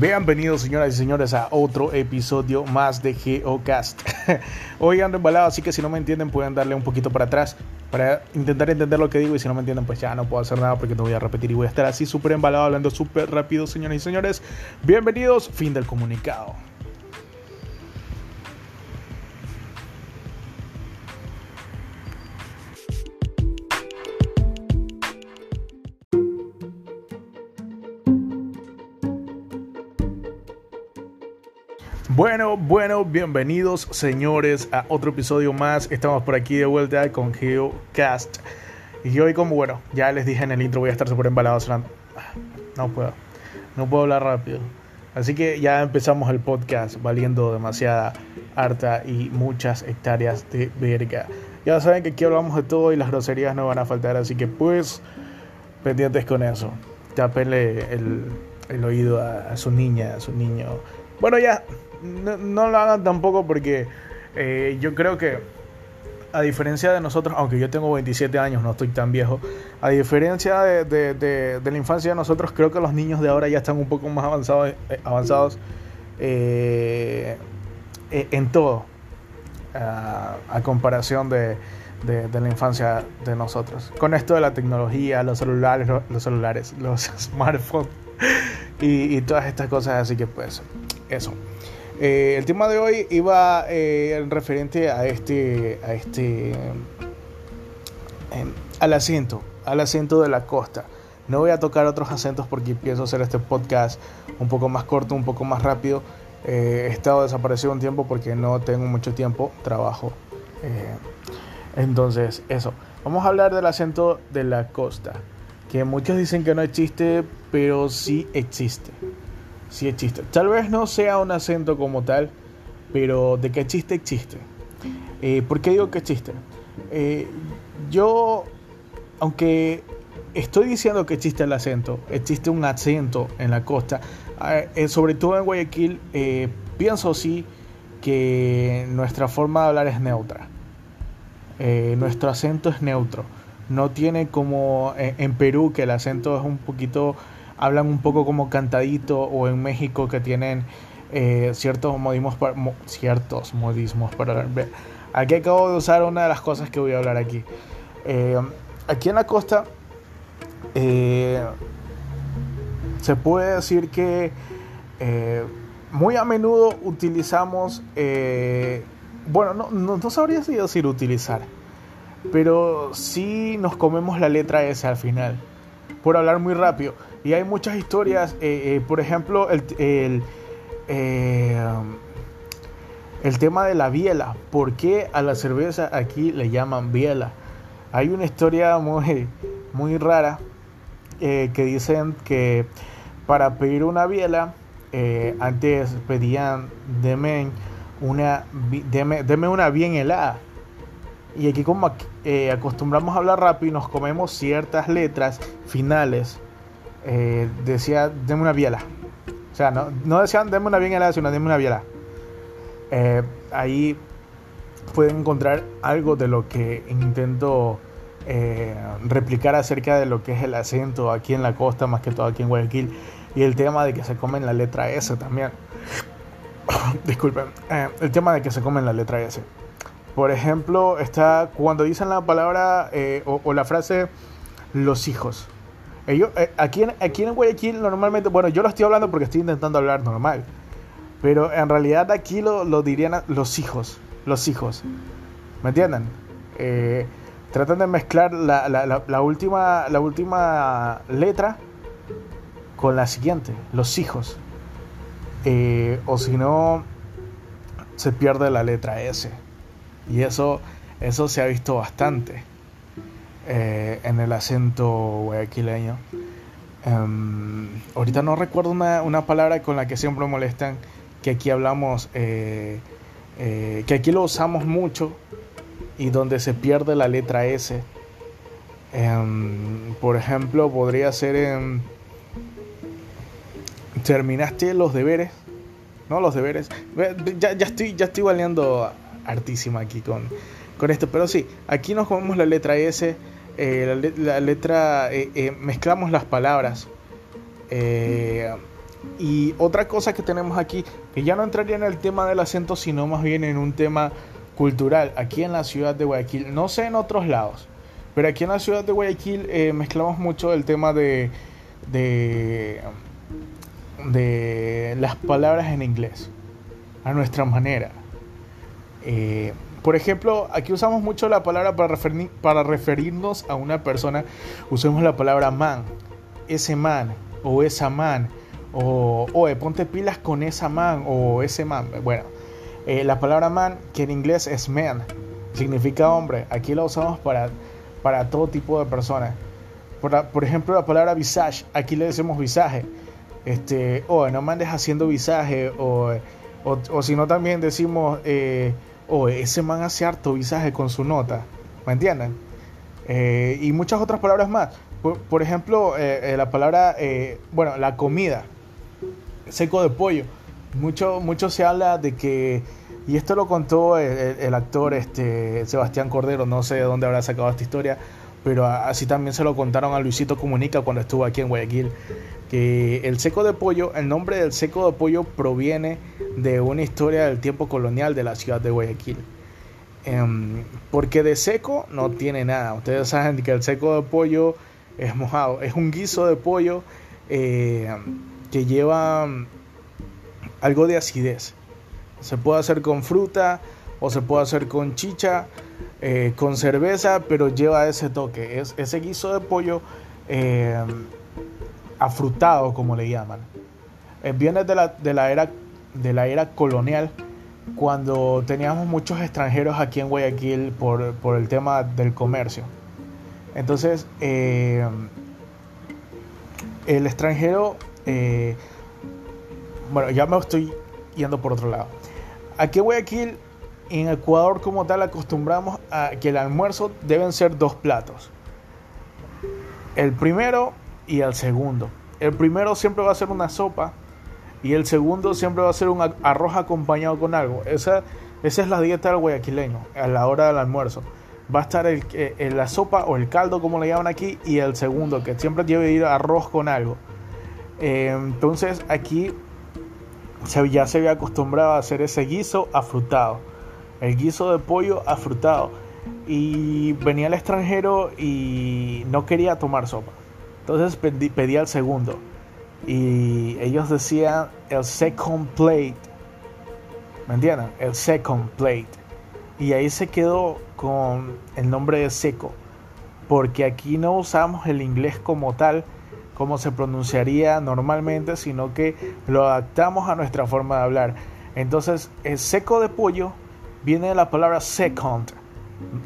Bienvenidos señoras y señores a otro episodio más de GeoCast. Hoy ando embalado, así que si no me entienden pueden darle un poquito para atrás para intentar entender lo que digo y si no me entienden pues ya no puedo hacer nada porque te voy a repetir y voy a estar así súper embalado hablando súper rápido señoras y señores. Bienvenidos, fin del comunicado. Bueno, bueno, bienvenidos señores a otro episodio más. Estamos por aquí de vuelta con GeoCast. Y hoy como bueno, ya les dije en el intro voy a estar súper embalado No puedo, no puedo hablar rápido. Así que ya empezamos el podcast valiendo demasiada harta y muchas hectáreas de verga. Ya saben que aquí hablamos de todo y las groserías no van a faltar, así que pues pendientes con eso. Tápenle el, el oído a, a su niña, a su niño. Bueno, ya, no, lo hagan tampoco porque eh, yo creo que a diferencia de nosotros, aunque yo tengo 27 años, no estoy tan viejo, a diferencia de, la infancia de nosotros, creo que los niños de ahora ya están un poco más avanzados, eh, avanzados eh, en todo, a, comparación de, la infancia de nosotros. Con esto de la tecnología, los celulares, los, celulares, los smartphones y, y todas estas cosas, así que pues eso. Eh, el tema de hoy iba eh, referente a este, a este, em, al acento, al acento de la costa. No voy a tocar otros acentos porque pienso hacer este podcast un poco más corto, un poco más rápido. Eh, he estado desaparecido un tiempo porque no tengo mucho tiempo, trabajo. entonces, eso. Vamos a hablar del acento de la costa, que muchos dicen que no existe, pero sí existe sí existe. Tal vez no sea un acento como tal, pero de que existe, existe. Eh, ¿Por qué digo que existe? Eh, yo, aunque estoy diciendo que existe el acento, existe un acento en la costa, eh, sobre todo en Guayaquil, pienso sí que nuestra forma de hablar es neutra. nuestro acento es neutro. No tiene como en Perú que el acento es un poquito hablan un poco como cantadito o en México que tienen eh, ciertos modismos para, ciertos modismos para ver. Aquí acabo de usar una de las cosas que voy a hablar aquí. Eh, aquí en la costa eh, se puede decir que muy a menudo utilizamos, bueno, no, no, no sabría si decir utilizar, pero sí nos comemos la letra S al final, por hablar muy rápido. Y hay muchas historias, eh, eh, por ejemplo, el, el, eh, el, tema de la biela. ¿Por qué a la cerveza aquí le llaman biela? Hay una historia muy, muy rara que dicen que para pedir una biela, antes pedían deme una, deme, deme una bien helada. Y aquí como acostumbramos a hablar rápido y nos comemos ciertas letras finales eh, decía, deme una biela. O sea, no, no decían, deme una biela, sino deme una biela. Eh, ahí pueden encontrar algo de lo que intento eh, replicar acerca de lo que es el acento aquí en la costa, más que todo aquí en Guayaquil, y el tema de que se comen la letra S también. Disculpen, el tema de que se comen la letra S. Por ejemplo, está cuando dicen la palabra o la frase los hijos. Ellos, eh, aquí, en, aquí en Guayaquil normalmente, bueno, yo lo estoy hablando porque estoy intentando hablar normal, pero en realidad aquí lo, lo dirían los hijos, los hijos, ¿me entienden? Eh, tratan de mezclar la, la, última, la última letra con la siguiente, los hijos. Eh, o si no, se pierde la letra S. Y eso, eso se ha visto bastante. Eh, en el acento guayaquileño. Em, ahorita no recuerdo una, una, palabra con la que siempre molestan, que aquí hablamos, eh, eh, que aquí lo usamos mucho y donde se pierde la letra S. Em, por ejemplo, podría ser. ¿Terminaste los deberes? No, los deberes. Ya, ya estoy, ya estoy valiendo hartísima aquí con, con esto. Pero sí, aquí nos comemos la letra S eh, la, letra, eh, eh, mezclamos las palabras. Y otra cosa que tenemos aquí, que ya no entraría en el tema del acento, sino más bien en un tema cultural, aquí en la ciudad de Guayaquil, no sé en otros lados, pero aquí en la ciudad de Guayaquil mezclamos mucho el tema de, de, las palabras en inglés, a nuestra manera. Por ejemplo, aquí usamos mucho la palabra para, referirnos a una persona, usamos la palabra man, ese man o esa man o, oye, ponte pilas con esa man o ese man. Bueno, eh, la palabra man, que en inglés es man, significa hombre. Aquí la usamos para, para todo tipo de personas. Por, ejemplo, la palabra visage, aquí le decimos visaje. Este, oye, no mandes haciendo visaje. O, o, si no, también decimos, eh, oye, ese man hace harto visaje con su nota. ¿Me entienden? Eh, y muchas otras palabras más. Por, ejemplo, eh, la palabra, bueno, la comida seco de pollo. Mucho, mucho se habla de que, y esto lo contó el, actor este, Sebastián Cordero, no sé de dónde habrá sacado esta historia, pero así también se lo contaron a Luisito Comunica cuando estuvo aquí en Guayaquil, que el seco de pollo, el nombre del seco de pollo proviene de una historia del tiempo colonial de la ciudad de Guayaquil. Em, porque de seco no tiene nada. Ustedes saben que el seco de pollo es mojado. Es un guiso de pollo eh, que lleva mm, algo de acidez. Se puede hacer con fruta o se puede hacer con chicha, eh, con cerveza, pero lleva ese toque. Es ese guiso de pollo eh, afrutado, como le llaman. Eh, viene de la, de, la era, de la era colonial, cuando teníamos muchos extranjeros aquí en Guayaquil por, por el tema del comercio. Entonces, el extranjero eh, bueno, ya me estoy yendo por otro lado. Aquí en Guayaquil, en Ecuador como tal, acostumbramos a que el almuerzo deben ser dos platos. El primero y el segundo. El primero siempre va a ser una sopa y el segundo siempre va a ser un arroz acompañado con algo. Esa, esa es la dieta del guayaquileño a la hora del almuerzo. Va a estar el, eh, la sopa o el caldo, como le llaman aquí, y el segundo, que siempre debe ir arroz con algo. Eh, entonces aquí ya se había acostumbrado a hacer ese guiso afrutado. El guiso de pollo afrutado. Y venía el extranjero y no quería tomar sopa. Entonces pedía el segundo. Y ellos decían el second plate. ¿Me entienden? El second plate. Y ahí se quedó con el nombre de seco. Porque aquí no usamos el inglés como tal como se pronunciaría normalmente, sino que lo adaptamos a nuestra forma de hablar. Entonces, el seco de pollo viene de la palabra second,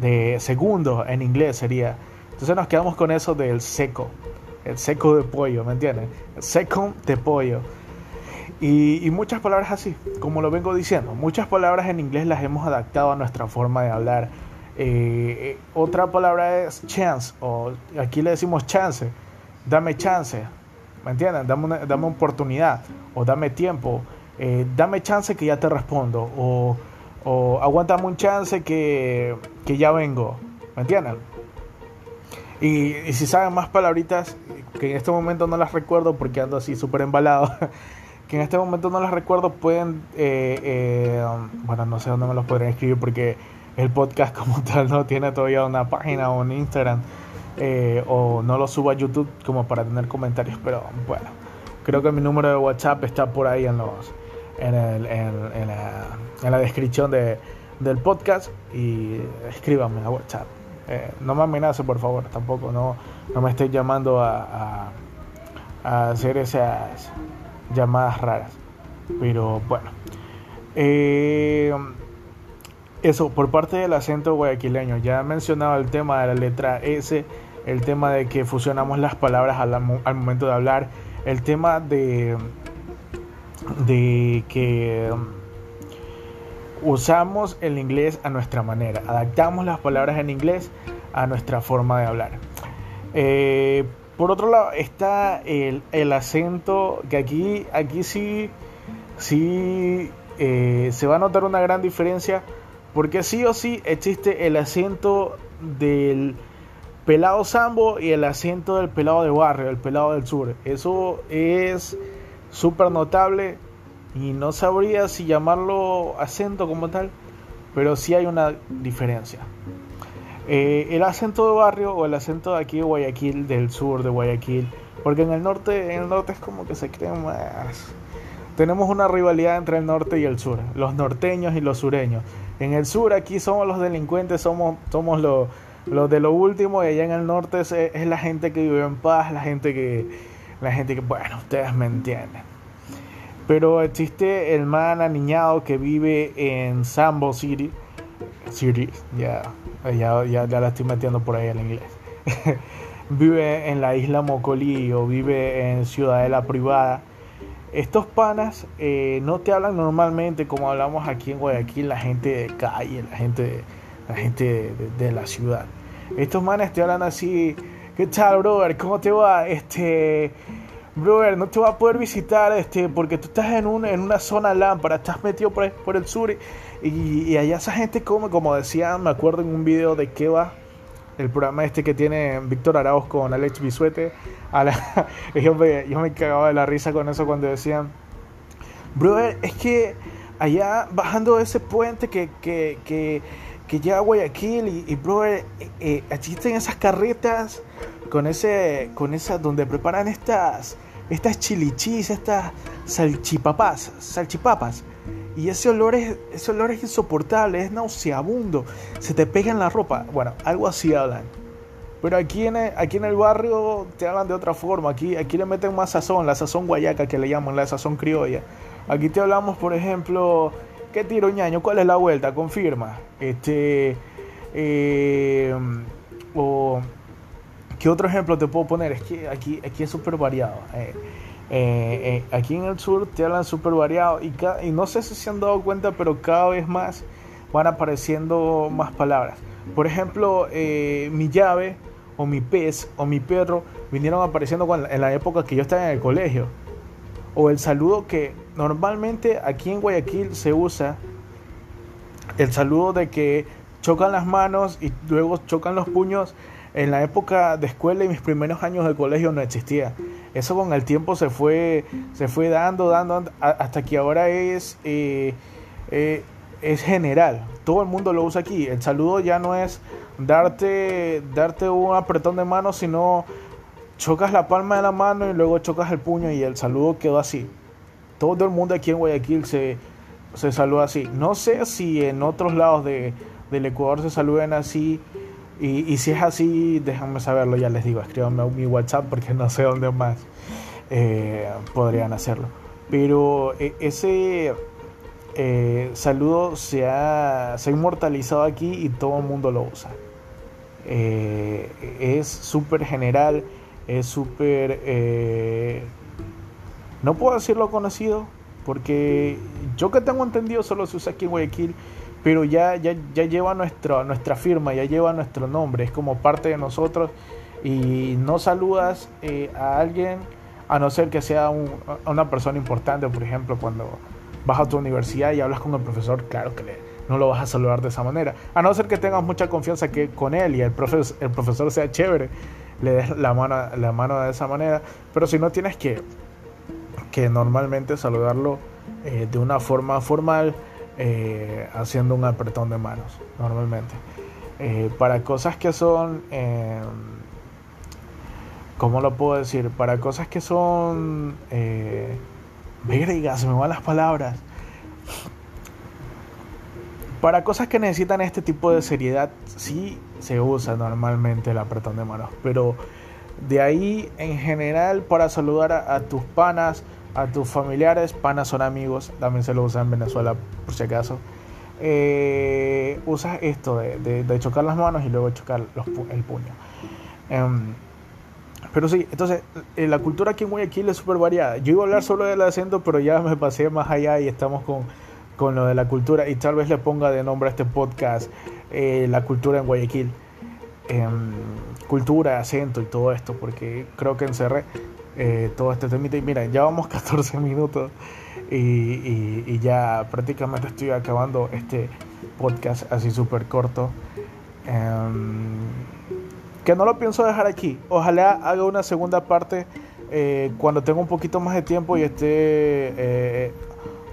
de segundo en inglés sería. Entonces nos quedamos con eso del seco, el seco de pollo, ¿me entienden? El second de pollo. Y, muchas palabras así, como lo vengo diciendo, muchas palabras en inglés las hemos adaptado a nuestra forma de hablar. Eh, eh, otra palabra es chance, o aquí le decimos chance dame chance, ¿me entienden? Dame dame oportunidad o dame tiempo, eh, dame chance que ya te respondo o, o aguántame un chance que, que ya vengo, ¿me entienden? Y, si saben más palabritas, que en este momento no las recuerdo porque ando así súper embalado, que en este momento no las recuerdo, pueden, eh, eh, bueno, no sé dónde me los podrían escribir porque el podcast como tal no tiene todavía una página o un Instagram. Eh, o no lo subo a YouTube como para tener comentarios, pero bueno, creo que mi número de WhatsApp está por ahí en los en, el, en, la, descripción de, del podcast y escríbanme a WhatsApp. Eh, no me amenace, por favor, tampoco, no, no me esté llamando a, hacer esas llamadas raras. Pero bueno, eh, eso por parte del acento guayaquileño. Ya he mencionado el tema de la letra S el tema de que fusionamos las palabras al, momento de hablar, el tema de, de que usamos el inglés a nuestra manera, adaptamos las palabras en inglés a nuestra forma de hablar. Eh, por otro lado está el, acento, que aquí, aquí sí, sí eh, se va a notar una gran diferencia, porque sí o sí existe el acento del pelado sambo y el acento del pelado de barrio, el pelado del sur. Eso es súper notable y no sabría si llamarlo acento como tal, pero sí hay una diferencia. Eh, el acento de barrio o el acento de aquí de Guayaquil, del sur de Guayaquil, porque en el norte, en el norte es como que se cree más. Tenemos una rivalidad entre el norte y el sur, los norteños y los sureños. En el sur aquí somos los delincuentes, somos, somos los, los de lo último y allá en el norte es, es, la gente que vive en paz, la gente que, la gente que, bueno, ustedes me entienden. Pero existe el man aniñado que vive en Sambo City, City, ya, ya, ya, ya la estoy metiendo por ahí en inglés. vive en la isla Mocolí o vive en Ciudadela Privada estos panas eh, no te hablan normalmente como hablamos aquí en Guayaquil, la gente de calle, la gente de, la, gente de, la ciudad. Estos manes te hablan así, ¿qué tal, brother? ¿Cómo te va? Este, brother, no te va a poder visitar este, porque tú estás en, un, en una zona lámpara, estás metido por, el sur y, y, allá esa gente come, como decían, me acuerdo en un video de Keva el programa este que tiene Víctor Arauz con Alex Bisuete. A yo, me, yo, me, cagaba de la risa con eso cuando decían, brother, es que allá bajando ese puente que, que, que, que a Guayaquil y, y brother, eh, eh, existen esas carretas con ese, con esas donde preparan estas, estas chilichis, estas salchipapas, salchipapas. Y ese olor, es, ese olor es insoportable, es nauseabundo, se te pega en la ropa. Bueno, algo así hablan. Pero aquí en, el, aquí en el barrio te hablan de otra forma. Aquí, aquí le meten más sazón, la sazón guayaca que le llaman, la sazón criolla. Aquí te hablamos, por ejemplo, ¿qué tiro ñaño? ¿Cuál es la vuelta? Confirma. Este. Eh, o. ¿Qué otro ejemplo te puedo poner? Es que aquí, aquí es súper variado. Eh. Eh, eh, aquí en el sur te hablan súper variado y, y, no sé si se han dado cuenta, pero cada vez más van apareciendo más palabras. Por ejemplo, eh, mi llave o mi pez o mi perro vinieron apareciendo en la época que yo estaba en el colegio. O el saludo que normalmente aquí en Guayaquil se usa, el saludo de que chocan las manos y luego chocan los puños en la época de escuela y mis primeros años de colegio no existía. Eso con el tiempo se fue, se fue dando, dando, hasta que ahora es, eh, eh, es general. Todo el mundo lo usa aquí. El saludo ya no es darte, darte un apretón de mano, sino chocas la palma de la mano y luego chocas el puño y el saludo quedó así. Todo el mundo aquí en Guayaquil se, se saluda así. No sé si en otros lados de, del Ecuador se saluden así. Y, si es así, déjenme saberlo, ya les digo, escríbanme mi WhatsApp porque no sé dónde más eh, podrían hacerlo. Pero eh, ese eh, saludo se ha, se ha inmortalizado aquí y todo el mundo lo usa. es súper general, es súper... no puedo decirlo conocido, porque yo que tengo entendido solo se usa aquí en Guayaquil pero ya, ya, ya lleva nuestra, nuestra firma, ya lleva nuestro nombre, es como parte de nosotros. Y no saludas eh, a alguien a no ser que sea una persona importante, por ejemplo, cuando vas a tu universidad y hablas con el profesor, claro que no lo vas a saludar de esa manera, a no ser que tengas mucha confianza que con él y el, profesor, el profesor sea chévere, le des la mano, la mano de esa manera, pero si no tienes que, que normalmente saludarlo eh, de una forma formal, eh, haciendo un apretón de manos, normalmente. Eh, para cosas que son, eh, ¿cómo lo puedo decir? Para cosas que son, eh, me van las palabras. Para cosas que necesitan este tipo de seriedad, sí se usa normalmente el apretón de manos, pero de ahí en general para saludar a tus panas, a tus familiares, panas son amigos, también se lo usa en Venezuela por si acaso. Eh, usas esto de, chocar las manos y luego chocar el puño. Em, pero sí, entonces eh, la cultura aquí en Guayaquil es súper variada. Yo iba a hablar solo del acento, pero ya me pasé más allá y estamos con, con lo de la cultura. Y tal vez le ponga de nombre a este podcast eh, La cultura en Guayaquil. Em, cultura, acento y todo esto, porque creo que encerré eh, todo este temita. Y mira, ya vamos 14 minutos y, ya prácticamente estoy acabando este podcast así súper corto. Em, que no lo pienso dejar aquí. Ojalá haga una segunda parte eh, cuando tengo un poquito más de tiempo y esté eh,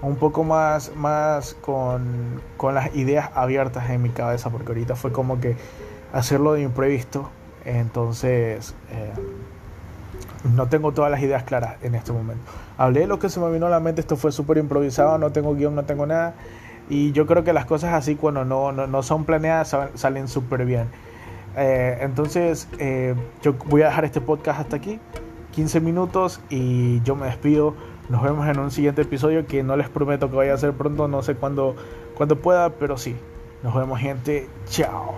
un poco más, más con, con, las ideas abiertas en mi cabeza, porque ahorita fue como que hacerlo de imprevisto, entonces no tengo todas las ideas claras en este momento. Hablé lo que se me vino a la mente, esto fue súper improvisado, no tengo guion, no tengo nada. Y yo creo que las cosas así cuando no, no, no son planeadas salen súper bien. Eh, entonces eh, yo voy a dejar este podcast hasta aquí, 15 minutos y yo me despido. Nos vemos en un siguiente episodio que no les prometo que vaya a ser pronto, no sé cuándo, cuándo pueda, pero sí. Nos vemos gente, chao.